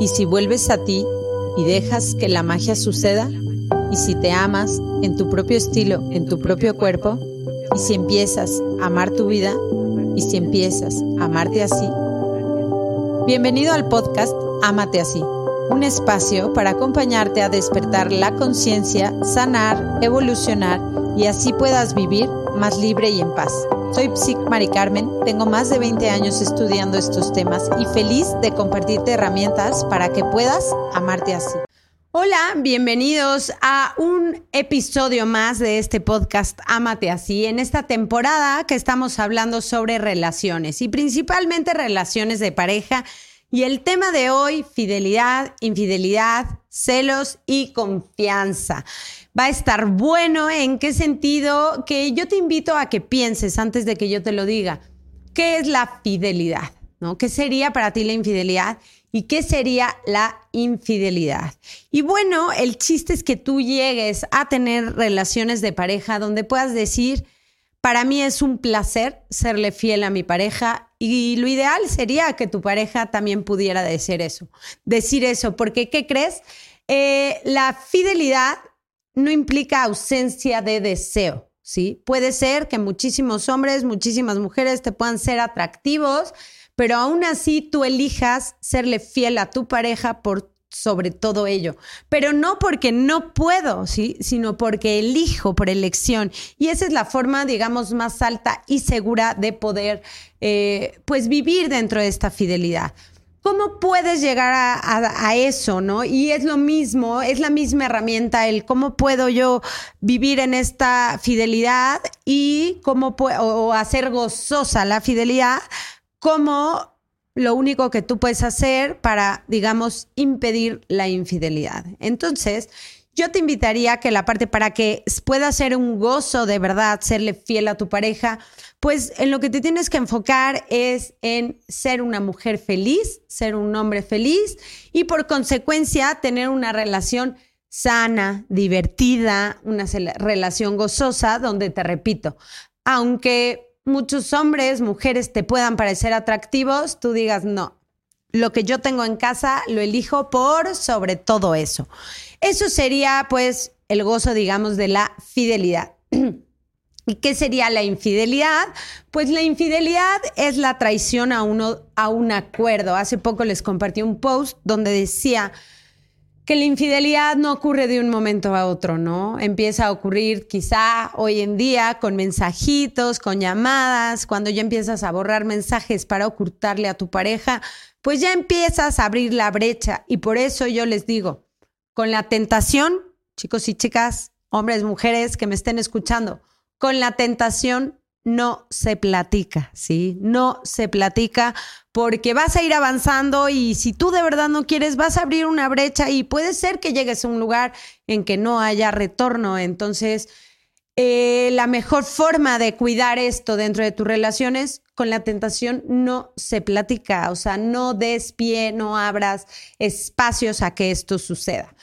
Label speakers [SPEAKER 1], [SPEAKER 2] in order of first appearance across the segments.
[SPEAKER 1] ¿Y si vuelves a ti y dejas que la magia suceda? ¿Y si te amas en tu propio estilo, en tu propio cuerpo? ¿Y si empiezas a amar tu vida? ¿Y si empiezas a amarte así? Bienvenido al podcast Amate así, un espacio para acompañarte a despertar la conciencia, sanar, evolucionar y así puedas vivir más libre y en paz. Soy Psic Mari Carmen, tengo más de 20 años estudiando estos temas y feliz de compartirte herramientas para que puedas amarte así. Hola, bienvenidos a un episodio más de este podcast Amate así, en esta temporada que estamos hablando sobre relaciones y principalmente relaciones de pareja. Y el tema de hoy, fidelidad, infidelidad, celos y confianza va a estar bueno. ¿En qué sentido? Que yo te invito a que pienses antes de que yo te lo diga. ¿Qué es la fidelidad? ¿No? ¿Qué sería para ti la infidelidad? ¿Y qué sería la infidelidad? Y bueno, el chiste es que tú llegues a tener relaciones de pareja donde puedas decir, para mí es un placer serle fiel a mi pareja y lo ideal sería que tu pareja también pudiera decir eso, decir eso, porque ¿qué crees? Eh, la fidelidad no implica ausencia de deseo, ¿sí? Puede ser que muchísimos hombres, muchísimas mujeres te puedan ser atractivos, pero aún así tú elijas serle fiel a tu pareja por sobre todo ello, pero no porque no puedo, ¿sí? sino porque elijo por elección. Y esa es la forma, digamos, más alta y segura de poder, eh, pues, vivir dentro de esta fidelidad. ¿Cómo puedes llegar a, eso, no? Y es lo mismo, es la misma herramienta, el cómo puedo yo vivir en esta fidelidad y cómo puedo, hacer gozosa la fidelidad, como lo único que tú puedes hacer para, digamos, impedir la infidelidad. Entonces, yo te invitaría que la parte para que pueda ser un gozo de verdad, serle fiel a tu pareja, pues en lo que te tienes que enfocar es en ser una mujer feliz, ser un hombre feliz y por consecuencia tener una relación sana, divertida, una relación gozosa donde te repito, aunque muchos hombres, mujeres te puedan parecer atractivos, tú digas no. Lo que yo tengo en casa lo elijo por sobre todo eso. Eso sería pues el gozo, digamos, de la fidelidad. ¿Y qué sería la infidelidad? Pues la infidelidad es la traición a, uno, a un acuerdo. Hace poco les compartí un post donde decía que la infidelidad no ocurre de un momento a otro, ¿no? Empieza a ocurrir quizá hoy en día con mensajitos, con llamadas, cuando ya empiezas a borrar mensajes para ocultarle a tu pareja, pues ya empiezas a abrir la brecha. Y por eso yo les digo, con la tentación, chicos y chicas, hombres, mujeres que me estén escuchando, con la tentación no se platica, ¿sí? No se platica porque vas a ir avanzando y si tú de verdad no quieres, vas a abrir una brecha y puede ser que llegues a un lugar en que no haya retorno. Entonces, eh, la mejor forma de cuidar esto dentro de tus relaciones con la tentación no se platica, o sea, no des pie, no abras espacios a que esto suceda.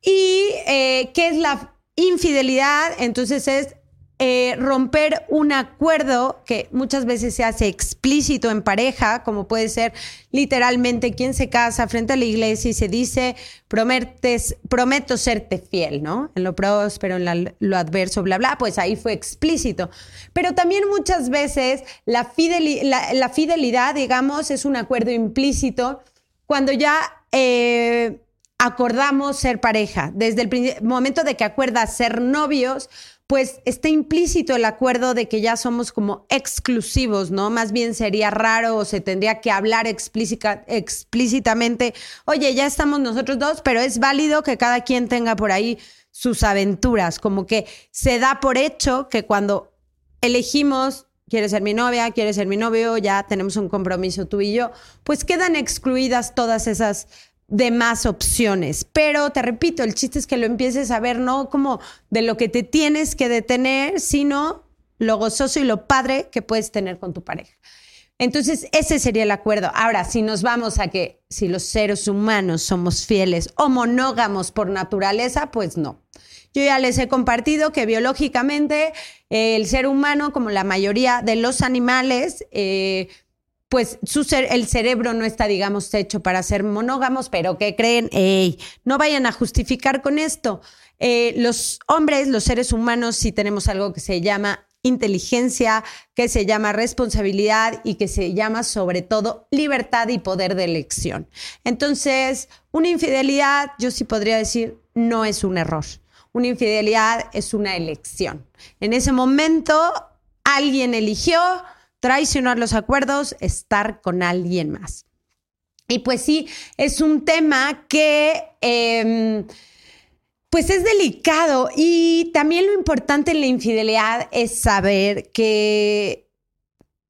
[SPEAKER 1] ¿Y eh, qué es la infidelidad? Entonces es eh, romper un acuerdo que muchas veces se hace explícito en pareja, como puede ser literalmente quien se casa frente a la iglesia y se dice, prometes, prometo serte fiel, ¿no? En lo próspero, en lo adverso, bla, bla, pues ahí fue explícito. Pero también muchas veces la, fidelidad, digamos, es un acuerdo implícito cuando ya... Eh, acordamos ser pareja. Desde el momento de que acuerdas ser novios, pues está implícito el acuerdo de que ya somos como exclusivos, ¿no? Más bien sería raro o se tendría que hablar explícitamente, oye, ya estamos nosotros dos, pero es válido que cada quien tenga por ahí sus aventuras, como que se da por hecho que cuando elegimos quieres ser mi novia, quieres ser mi novio, ya tenemos un compromiso tú y yo, pues quedan excluidas todas esas de más opciones. Pero te repito, el chiste es que lo empieces a ver no como de lo que te tienes que detener, sino lo gozoso y lo padre que puedes tener con tu pareja. Entonces, ese sería el acuerdo. Ahora, si nos vamos a que si los seres humanos somos fieles o monógamos por naturaleza, pues no. Yo ya les he compartido que biológicamente el ser humano, como la mayoría de los animales, eh, pues su el cerebro no está, digamos, hecho para ser monógamos, pero ¿qué creen? Ey, no vayan a justificar con esto. Eh, los hombres, los seres humanos, sí tenemos algo que se llama inteligencia, que se llama responsabilidad y que se llama sobre todo libertad y poder de elección. Entonces, una infidelidad, yo sí podría decir, no es un error. Una infidelidad es una elección. En ese momento, alguien eligió traicionar los acuerdos, estar con alguien más. Y pues sí, es un tema que... Em, pues es delicado y también lo importante en la infidelidad es saber que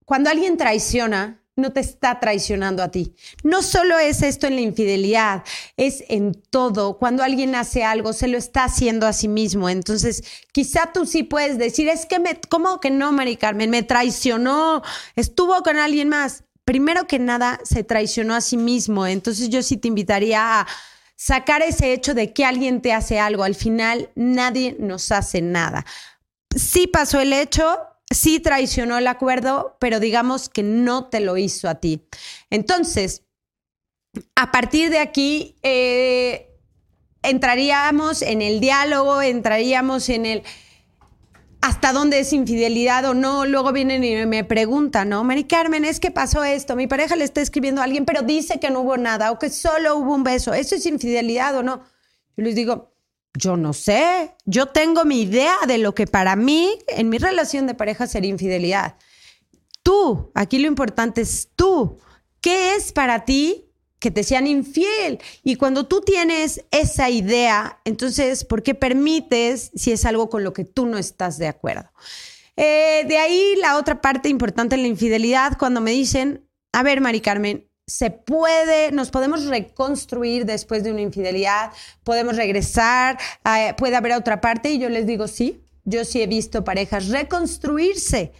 [SPEAKER 1] cuando alguien traiciona, no te está traicionando a ti. No solo es esto en la infidelidad, es en todo. Cuando alguien hace algo, se lo está haciendo a sí mismo. Entonces, quizá tú sí puedes decir, es que me, ¿cómo que no, Mari Carmen? Me traicionó, estuvo con alguien más. Primero que nada, se traicionó a sí mismo. Entonces, yo sí te invitaría a sacar ese hecho de que alguien te hace algo. Al final, nadie nos hace nada. Sí pasó el hecho, sí traicionó el acuerdo, pero digamos que no te lo hizo a ti. Entonces, a partir de aquí, eh, entraríamos en el diálogo, entraríamos en el hasta dónde es infidelidad o no. Luego vienen y me preguntan, ¿no? Mari Carmen, es que pasó esto. Mi pareja le está escribiendo a alguien, pero dice que no hubo nada o que solo hubo un beso. ¿Eso es infidelidad o no? Yo les digo, yo no sé. Yo tengo mi idea de lo que para mí, en mi relación de pareja, sería infidelidad. Tú, aquí lo importante es tú. ¿Qué es para ti que te sean infiel. Y cuando tú tienes esa idea, entonces, ¿por qué permites si es algo con lo que tú no estás de acuerdo? Eh, de ahí la otra parte importante en la infidelidad, cuando me dicen, a ver, Mari Carmen, se puede, nos podemos reconstruir después de una infidelidad, podemos regresar, eh, puede haber otra parte y yo les digo, sí, yo sí he visto parejas reconstruirse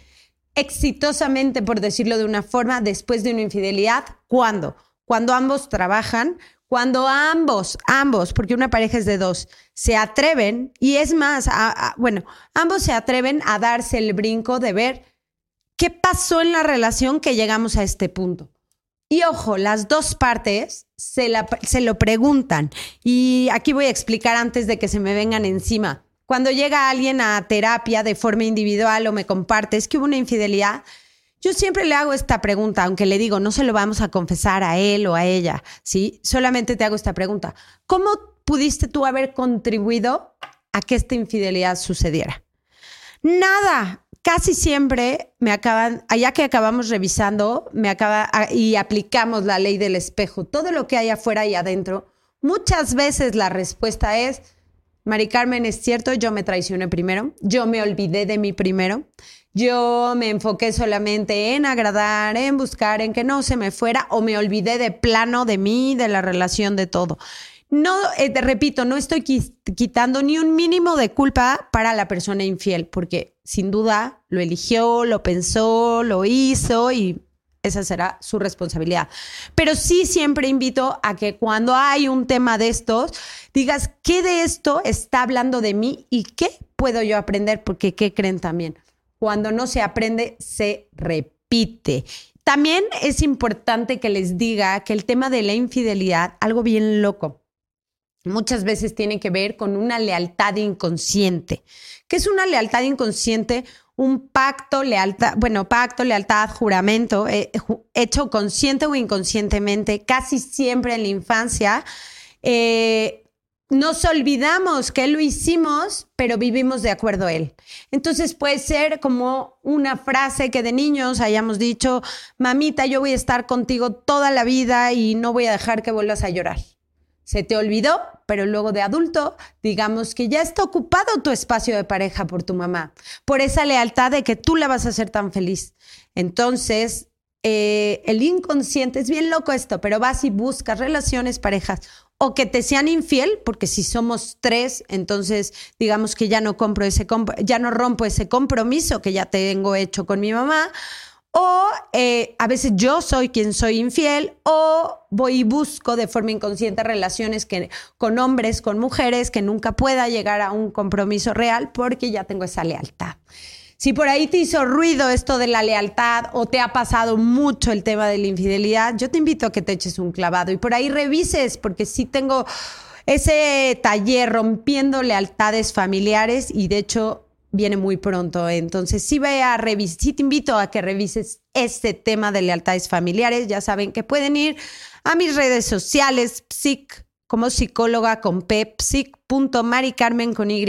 [SPEAKER 1] exitosamente, por decirlo de una forma, después de una infidelidad. ¿Cuándo? cuando ambos trabajan, cuando ambos, ambos, porque una pareja es de dos, se atreven, y es más, bueno, ambos se atreven a darse el brinco de ver qué pasó en la relación que llegamos a este punto. Y ojo, las dos partes se, lo preguntan. Y aquí voy a explicar antes de que se me vengan encima. Cuando llega alguien a terapia de forma individual o me comparte, es que hubo una infidelidad, yo siempre le hago esta pregunta, aunque le digo, no se lo vamos a confesar a él o a ella, ¿sí? Solamente te hago esta pregunta. ¿Cómo pudiste tú haber contribuido a que esta infidelidad sucediera? Nada. Casi siempre me acaban, allá que acabamos revisando, me acaba y aplicamos la ley del espejo, todo lo que hay afuera y adentro, muchas veces la respuesta es, Mari Carmen, es cierto, yo me traicioné primero, yo me olvidé de mí primero, yo me enfoqué solamente en agradar, en buscar, en que no se me fuera o me olvidé de plano de mí, de la relación, de todo. No, eh, te repito, no estoy quitando ni un mínimo de culpa para la persona infiel, porque sin duda lo eligió, lo pensó, lo hizo y esa será su responsabilidad. Pero sí siempre invito a que cuando hay un tema de estos, digas, ¿qué de esto está hablando de mí y qué puedo yo aprender? Porque, ¿qué creen también? Cuando no se aprende, se repite. También es importante que les diga que el tema de la infidelidad, algo bien loco, muchas veces tiene que ver con una lealtad inconsciente. ¿Qué es una lealtad inconsciente? Un pacto, lealtad, bueno, pacto, lealtad, juramento, eh, hecho consciente o inconscientemente, casi siempre en la infancia, eh, nos olvidamos que lo hicimos, pero vivimos de acuerdo a él. Entonces puede ser como una frase que de niños hayamos dicho, mamita, yo voy a estar contigo toda la vida y no voy a dejar que vuelvas a llorar. Se te olvidó, pero luego de adulto, digamos que ya está ocupado tu espacio de pareja por tu mamá, por esa lealtad de que tú la vas a hacer tan feliz. Entonces, eh, el inconsciente, es bien loco esto, pero vas y buscas relaciones, parejas o que te sean infiel, porque si somos tres, entonces digamos que ya no compro ese ya no rompo ese compromiso que ya tengo hecho con mi mamá, o eh, a veces yo soy quien soy infiel, o voy y busco de forma inconsciente relaciones que, con hombres, con mujeres, que nunca pueda llegar a un compromiso real porque ya tengo esa lealtad. Si por ahí te hizo ruido esto de la lealtad o te ha pasado mucho el tema de la infidelidad, yo te invito a que te eches un clavado y por ahí revises, porque sí tengo ese taller rompiendo lealtades familiares y de hecho viene muy pronto. Entonces, sí, sí te invito a que revises este tema de lealtades familiares. Ya saben que pueden ir a mis redes sociales, psic, como psicóloga con P, psic.maricarmen con Y.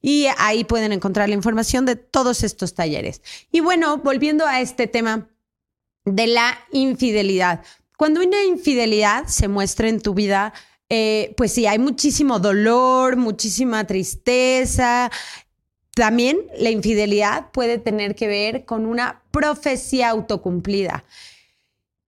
[SPEAKER 1] Y ahí pueden encontrar la información de todos estos talleres. Y bueno, volviendo a este tema de la infidelidad. Cuando una infidelidad se muestra en tu vida, eh, pues sí, hay muchísimo dolor, muchísima tristeza. También la infidelidad puede tener que ver con una profecía autocumplida.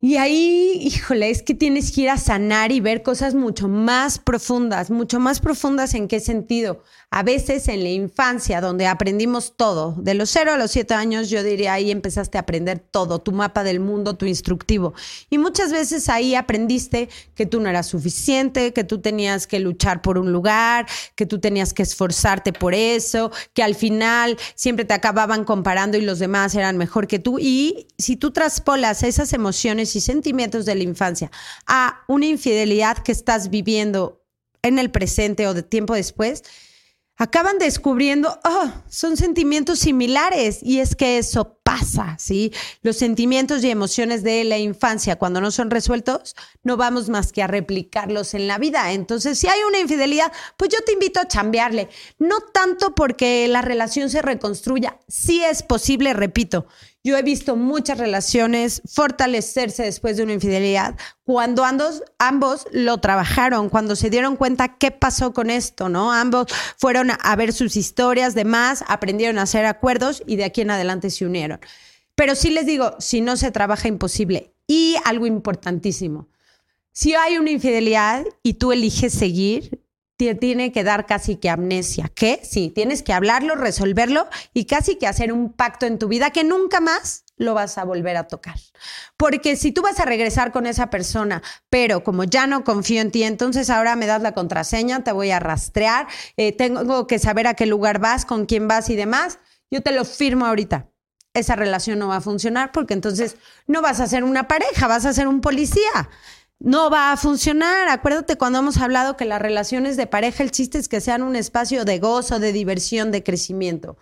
[SPEAKER 1] Y ahí, híjole, es que tienes que ir a sanar y ver cosas mucho más profundas, mucho más profundas en qué sentido. A veces en la infancia, donde aprendimos todo, de los 0 a los 7 años, yo diría ahí empezaste a aprender todo, tu mapa del mundo, tu instructivo. Y muchas veces ahí aprendiste que tú no eras suficiente, que tú tenías que luchar por un lugar, que tú tenías que esforzarte por eso, que al final siempre te acababan comparando y los demás eran mejor que tú. Y si tú traspolas esas emociones, y sentimientos de la infancia a una infidelidad que estás viviendo en el presente o de tiempo después, acaban descubriendo, oh, son sentimientos similares y es que eso pasa, ¿sí? Los sentimientos y emociones de la infancia cuando no son resueltos, no vamos más que a replicarlos en la vida. Entonces, si hay una infidelidad, pues yo te invito a chambearle, no tanto porque la relación se reconstruya, sí es posible, repito, yo he visto muchas relaciones fortalecerse después de una infidelidad cuando ambos, lo trabajaron, cuando se dieron cuenta qué pasó con esto, ¿no? Ambos fueron a ver sus historias, demás, aprendieron a hacer acuerdos y de aquí en adelante se unieron. Pero sí les digo, si no se trabaja, imposible. Y algo importantísimo, si hay una infidelidad y tú eliges seguir, te tiene que dar casi que amnesia. ¿Qué? Sí, tienes que hablarlo, resolverlo y casi que hacer un pacto en tu vida que nunca más lo vas a volver a tocar. Porque si tú vas a regresar con esa persona, pero como ya no confío en ti, entonces ahora me das la contraseña, te voy a rastrear, eh, tengo que saber a qué lugar vas, con quién vas y demás, yo te lo firmo ahorita. Esa relación no va a funcionar porque entonces no vas a ser una pareja, vas a ser un policía no va a funcionar. Acuérdate cuando hemos hablado que las relaciones de pareja, el chiste es que sean un espacio de gozo, de diversión, de crecimiento.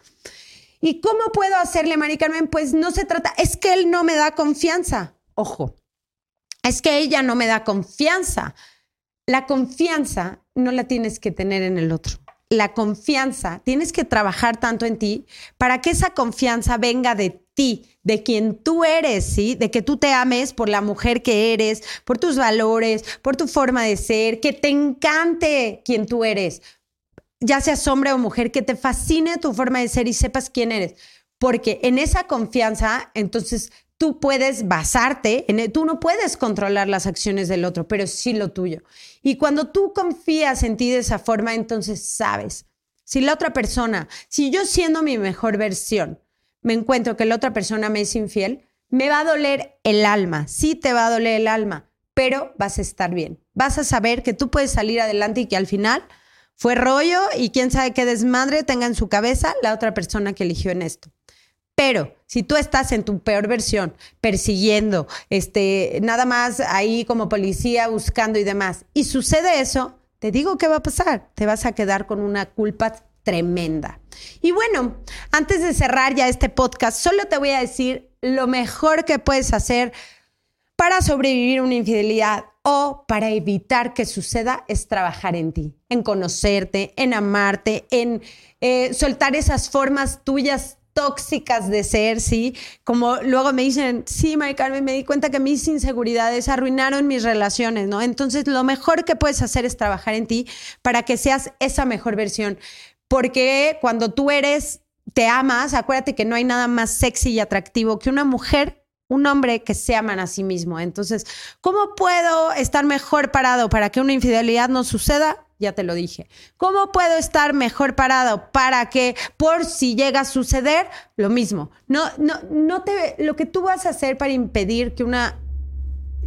[SPEAKER 1] ¿Y cómo puedo hacerle, Mari Carmen? Pues no se trata, es que él no me da confianza. Ojo, es que ella no me da confianza. La confianza no la tienes que tener en el otro. La confianza, tienes que trabajar tanto en ti para que esa confianza venga de de quien tú eres, ¿sí? De que tú te ames por la mujer que eres, por tus valores, por tu forma de ser, que te encante quien tú eres, ya seas hombre o mujer, que te fascine tu forma de ser y sepas quién eres. Porque en esa confianza, entonces tú puedes basarte, en tú no puedes controlar las acciones del otro, pero sí lo tuyo. Y cuando tú confías en ti de esa forma, entonces sabes, si la otra persona, si yo siendo mi mejor versión, me encuentro que la otra persona me es infiel, me va a doler el alma, sí te va a doler el alma, pero vas a estar bien. Vas a saber que tú puedes salir adelante y que al final fue rollo y quién sabe qué desmadre tenga en su cabeza la otra persona que eligió en esto. Pero si tú estás en tu peor versión, persiguiendo, este, nada más ahí como policía buscando y demás, y sucede eso, te digo qué va a pasar. Te vas a quedar con una culpa tremenda. Y bueno, antes de cerrar ya este podcast, solo te voy a decir lo mejor que puedes hacer para sobrevivir una infidelidad o para evitar que suceda es trabajar en ti, en conocerte, en amarte, en eh, soltar esas formas tuyas tóxicas de ser, ¿sí? Como luego me dicen, sí, Mari Carmen, me di cuenta que mis inseguridades arruinaron mis relaciones, ¿no? Entonces, lo mejor que puedes hacer es trabajar en ti para que seas esa mejor versión porque cuando tú eres, te amas, acuérdate que no hay nada más sexy y atractivo que una mujer, un hombre que se aman a sí mismo. Entonces, ¿cómo puedo estar mejor parado para que una infidelidad no suceda? Ya te lo dije. ¿Cómo puedo estar mejor parado para que por si llega a suceder, lo mismo? No, no, no te, lo que tú vas a hacer para impedir que una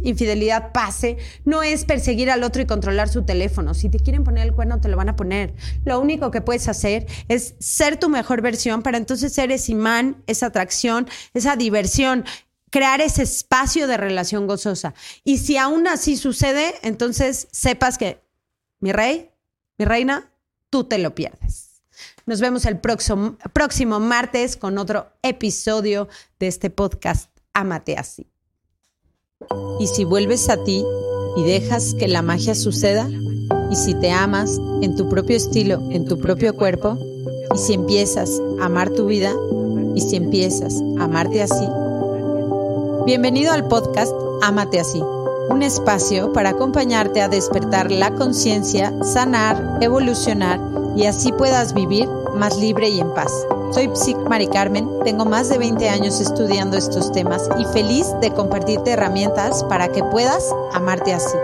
[SPEAKER 1] infidelidad pase, no es perseguir al otro y controlar su teléfono. Si te quieren poner el cuerno, te lo van a poner. Lo único que puedes hacer es ser tu mejor versión para entonces ser ese imán, esa atracción, esa diversión crear ese espacio de relación gozosa. Y si aún así sucede, entonces sepas que mi rey, mi reina, tú te lo pierdes. Nos vemos el próximo, próximo martes con otro episodio de este podcast Amate así. Y si vuelves a ti y dejas que la magia suceda, y si te amas en tu propio estilo, en tu propio cuerpo, y si empiezas a amar tu vida, y si empiezas a amarte así, bienvenido al podcast Amate así, un espacio para acompañarte a despertar la conciencia, sanar, evolucionar y así puedas vivir más libre y en paz. Soy Psic Mari Carmen, tengo más de 20 años estudiando estos temas y feliz de compartirte herramientas para que puedas amarte así.